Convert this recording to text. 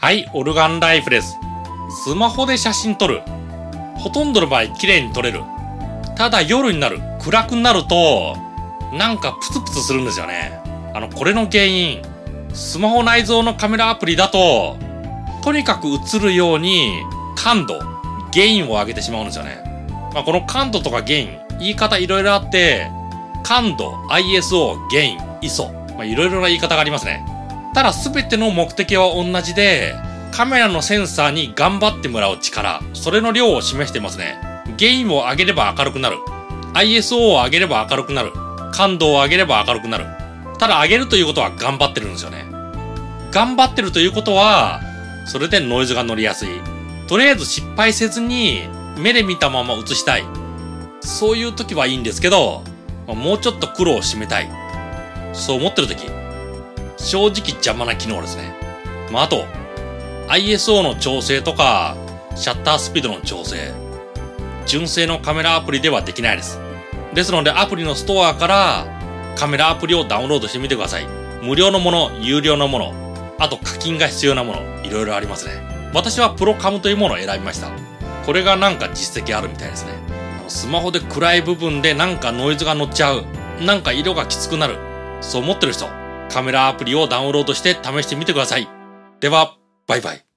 はい、オルガンライフです。スマホで写真撮る。ほとんどの場合綺麗に撮れる。ただ夜になる、暗くなると、なんかプツプツするんですよね。あの、これの原因、スマホ内蔵のカメラアプリだと、とにかく映るように感度、ゲインを上げてしまうんですよね。まあ、この感度とかゲイン、言い方いろいろあって、感度、ISO、ゲイン、ISO、まあ、いろいろな言い方がありますね。ただ全ての目的は同じで、カメラのセンサーに頑張ってもらう力、それの量を示してますね。ゲインを上げれば明るくなる。ISO を上げれば明るくなる。感度を上げれば明るくなる。ただ上げるということは頑張ってるんですよね。頑張ってるということは、それでノイズが乗りやすい。とりあえず失敗せずに目で見たまま映したい。そういう時はいいんですけど、もうちょっと苦労を締めたい。そう思ってる時、正直邪魔な機能ですね。まあ、あと、ISO の調整とか、シャッタースピードの調整、純正のカメラアプリではできないです。ですのでアプリのストアからカメラアプリをダウンロードしてみてください。無料のもの、有料のもの、あと課金が必要なもの、いろいろありますね。私はプロカムというものを選びました。これがなんか実績あるみたいですね。スマホで暗い部分でなんかノイズが乗っちゃう。なんか色がきつくなる。そう思ってる人、カメラアプリをダウンロードして試してみてください。では、バイバイ。